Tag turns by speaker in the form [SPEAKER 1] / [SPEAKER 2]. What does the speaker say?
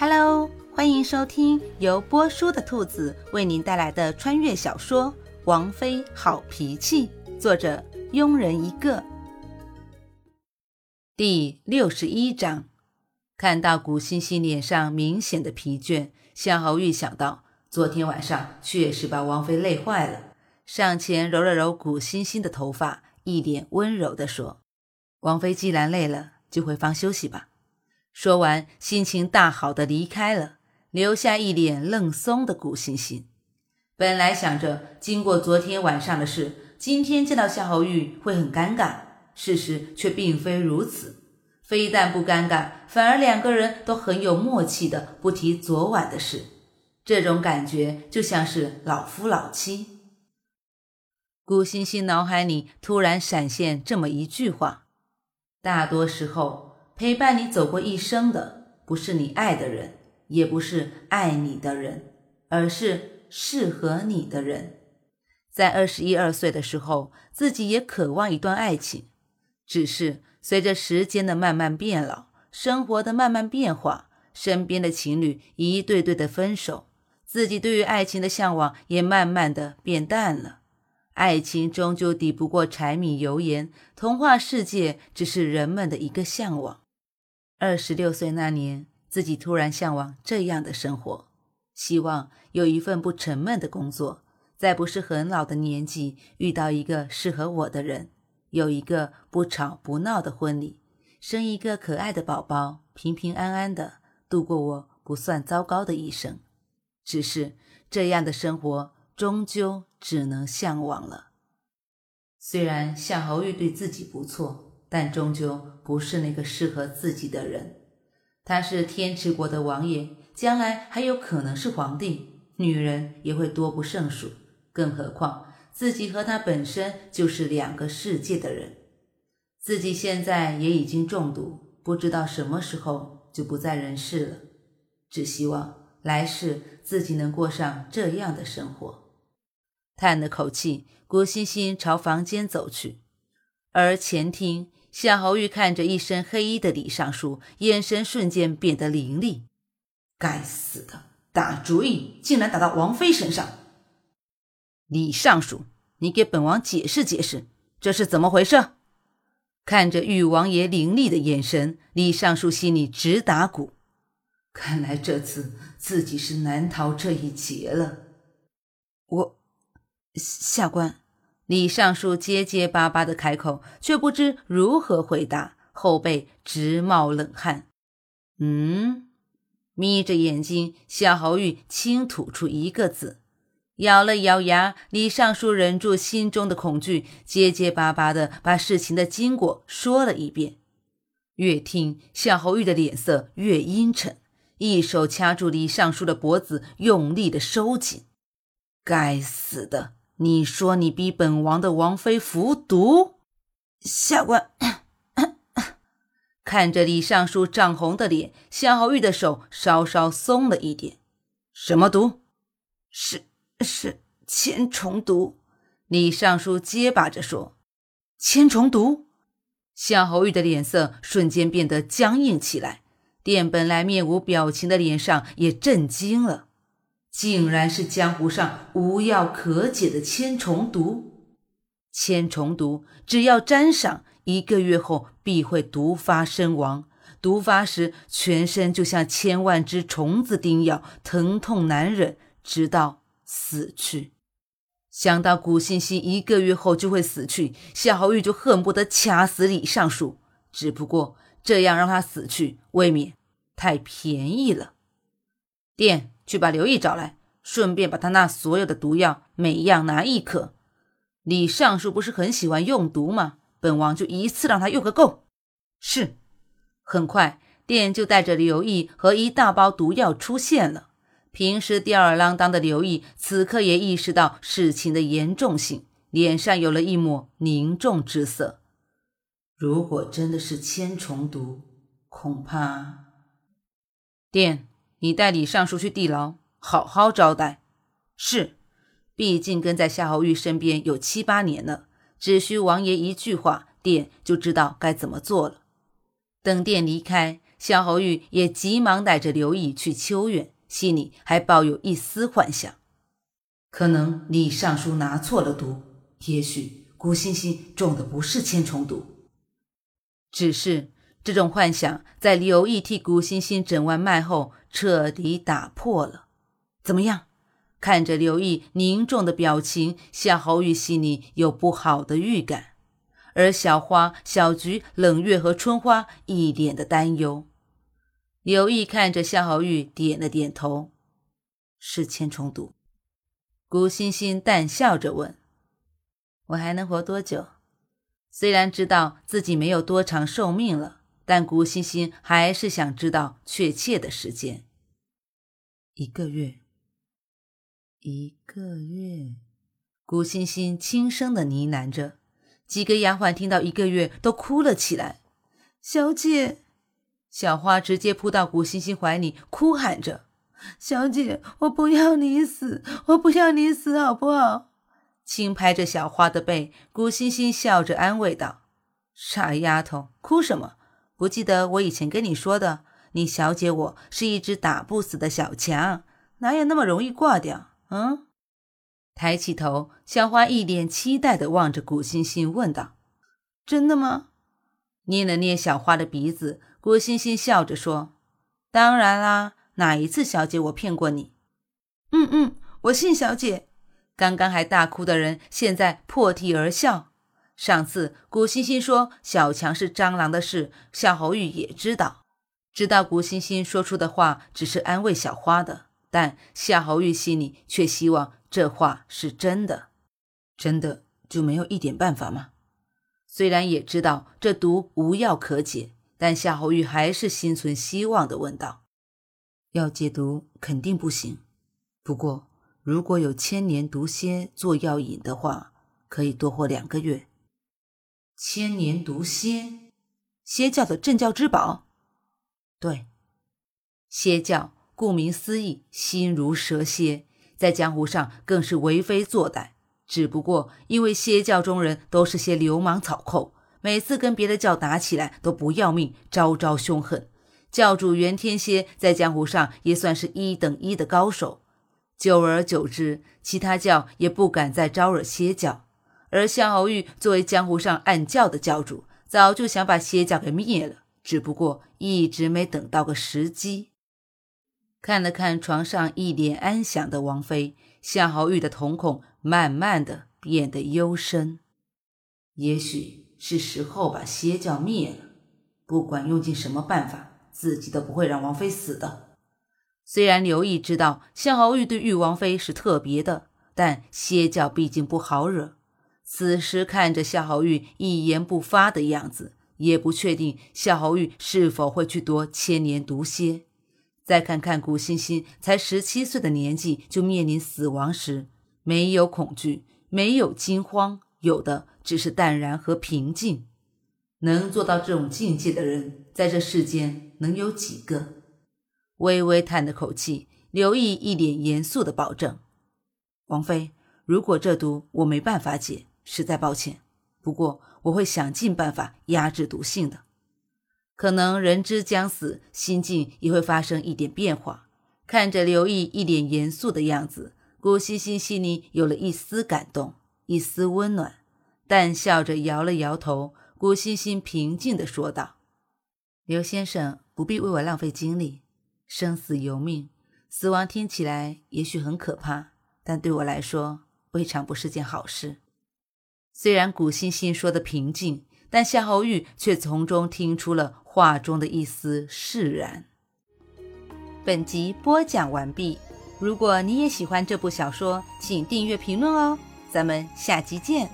[SPEAKER 1] Hello，欢迎收听由波叔的兔子为您带来的穿越小说《王妃好脾气》，作者庸人一个。第六十一章，看到古欣欣脸上明显的疲倦，向侯玉想到昨天晚上确实把王妃累坏了，上前揉了揉古欣欣的头发，一脸温柔地说：“王妃既然累了，就回房休息吧。”说完，心情大好的离开了，留下一脸愣松的古欣欣。本来想着经过昨天晚上的事，今天见到夏侯玉会很尴尬，事实却并非如此。非但不尴尬，反而两个人都很有默契的不提昨晚的事。这种感觉就像是老夫老妻。古欣欣脑海里突然闪现这么一句话：大多时候。陪伴你走过一生的，不是你爱的人，也不是爱你的人，而是适合你的人。在二十一二岁的时候，自己也渴望一段爱情，只是随着时间的慢慢变老，生活的慢慢变化，身边的情侣一对对的分手，自己对于爱情的向往也慢慢的变淡了。爱情终究抵不过柴米油盐，童话世界只是人们的一个向往。二十六岁那年，自己突然向往这样的生活，希望有一份不沉闷的工作，在不是很老的年纪遇到一个适合我的人，有一个不吵不闹的婚礼，生一个可爱的宝宝，平平安安的度过我不算糟糕的一生。只是这样的生活，终究只能向往了。虽然夏侯玉对自己不错。但终究不是那个适合自己的人。他是天池国的王爷，将来还有可能是皇帝，女人也会多不胜数。更何况自己和他本身就是两个世界的人。自己现在也已经中毒，不知道什么时候就不在人世了。只希望来世自己能过上这样的生活。叹了口气，郭欣欣朝房间走去，而前厅。夏侯玉看着一身黑衣的李尚书，眼神瞬间变得凌厉。该死的，打主意竟然打到王妃身上！李尚书，你给本王解释解释，这是怎么回事？看着玉王爷凌厉的眼神，李尚书心里直打鼓。看来这次自己是难逃这一劫了。我，下官。李尚书结结巴巴的开口，却不知如何回答，后背直冒冷汗。嗯，眯着眼睛，夏侯玉轻吐出一个字，咬了咬牙。李尚书忍住心中的恐惧，结结巴巴的把事情的经过说了一遍。越听，夏侯玉的脸色越阴沉，一手掐住李尚书的脖子，用力的收紧。该死的！你说你逼本王的王妃服毒，下官看着李尚书涨红的脸，夏侯玉的手稍稍松了一点。什么毒？是是千虫毒。李尚书结巴着说：“千虫毒。”夏侯玉的脸色瞬间变得僵硬起来，店本来面无表情的脸上也震惊了。竟然是江湖上无药可解的千虫毒！千虫毒只要沾上，一个月后必会毒发身亡。毒发时，全身就像千万只虫子叮咬，疼痛难忍，直到死去。想到古欣欣一个月后就会死去，夏侯玉就恨不得掐死李尚书。只不过这样让他死去，未免太便宜了。店。去把刘毅找来，顺便把他那所有的毒药每样拿一颗。李尚书不是很喜欢用毒吗？本王就一次让他用个够。是。很快，店就带着刘毅和一大包毒药出现了。平时吊儿郎当的刘毅，此刻也意识到事情的严重性，脸上有了一抹凝重之色。如果真的是千虫毒，恐怕……店。你带李尚书去地牢，好好招待。是，毕竟跟在夏侯玉身边有七八年了，只需王爷一句话，殿就知道该怎么做了。等殿离开，夏侯玉也急忙带着刘毅去秋院，心里还抱有一丝幻想：可能李尚书拿错了毒，也许古欣欣中的不是千虫毒。只是这种幻想在刘毅替古欣欣诊完脉后彻底打破了。怎么样？看着刘毅凝重的表情，夏侯玉心里有不好的预感，而小花、小菊、冷月和春花一脸的担忧。刘毅看着夏侯玉，点了点头：“是千虫毒。”古欣欣淡笑着问：“我还能活多久？”虽然知道自己没有多长寿命了，但古欣欣还是想知道确切的时间。一个月。一个月，古欣欣轻声的呢喃着。几个丫鬟听到一个月，都哭了起来。小姐，小花直接扑到古欣欣怀里，哭喊着：“小姐，我不要你死，我不要你死，好不好？”轻拍着小花的背，古欣欣笑着安慰道：“傻丫头，哭什么？不记得我以前跟你说的，你小姐我是一只打不死的小强，哪有那么容易挂掉？”嗯，抬起头，小花一脸期待的望着古欣欣，问道：“真的吗？”捏了捏小花的鼻子，古欣欣笑着说：“当然啦，哪一次小姐我骗过你？”“嗯嗯，我信小姐。”刚刚还大哭的人，现在破涕而笑。上次古欣欣说小强是蟑螂的事，夏侯玉也知道，知道古欣欣说出的话只是安慰小花的。但夏侯玉心里却希望这话是真的，真的就没有一点办法吗？虽然也知道这毒无药可解，但夏侯玉还是心存希望的问道：“要解毒肯定不行，不过如果有千年毒蝎做药引的话，可以多活两个月。千年毒蝎，蝎教的镇教之宝，对，蝎教。”顾名思义，心如蛇蝎，在江湖上更是为非作歹。只不过因为蝎教中人都是些流氓草寇，每次跟别的教打起来都不要命，招招凶狠。教主袁天蝎在江湖上也算是一等一的高手，久而久之，其他教也不敢再招惹蝎教。而夏侯玉作为江湖上暗教的教主，早就想把邪教给灭了，只不过一直没等到个时机。看了看床上一脸安详的王妃，夏侯玉的瞳孔慢慢的变得幽深。也许是时候把邪教灭了，不管用尽什么办法，自己都不会让王妃死的。虽然刘毅知道夏侯玉对玉王妃是特别的，但邪教毕竟不好惹。此时看着夏侯玉一言不发的样子，也不确定夏侯玉是否会去夺千年毒蝎。再看看古欣欣，才十七岁的年纪就面临死亡时，没有恐惧，没有惊慌，有的只是淡然和平静。能做到这种境界的人，在这世间能有几个？微微叹了口气，刘毅一脸严肃的保证：“王妃，如果这毒我没办法解，实在抱歉。不过我会想尽办法压制毒性的。”可能人之将死，心境也会发生一点变化。看着刘毅一脸严肃的样子，古欣欣心里有了一丝感动，一丝温暖，淡笑着摇了摇头。古欣欣平静地说道：“刘先生不必为我浪费精力。生死由命，死亡听起来也许很可怕，但对我来说，未尝不是件好事。”虽然古欣欣说的平静。但夏侯钰却从中听出了话中的一丝释然。本集播讲完毕，如果你也喜欢这部小说，请订阅、评论哦，咱们下集见。